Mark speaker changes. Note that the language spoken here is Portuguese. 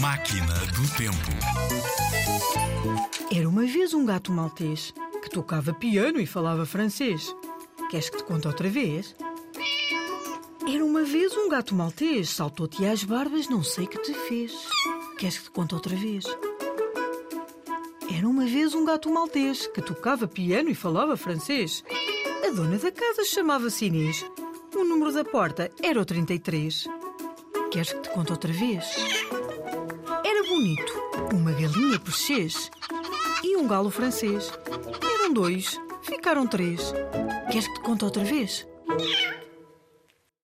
Speaker 1: Máquina do Tempo.
Speaker 2: Era uma vez um gato maltês que tocava piano e falava francês. Queres que te conte outra vez? Era uma vez um gato maltês, saltou-te às barbas, não sei que te fez. Queres que te conte outra vez? Era uma vez um gato maltês que tocava piano e falava francês. A dona da casa chamava-se Inês. O número da porta era o 33. Queres que te conte outra vez? Bonito, uma galinha porchês e um galo francês. Eram dois, ficaram três. Queres que te conte outra vez?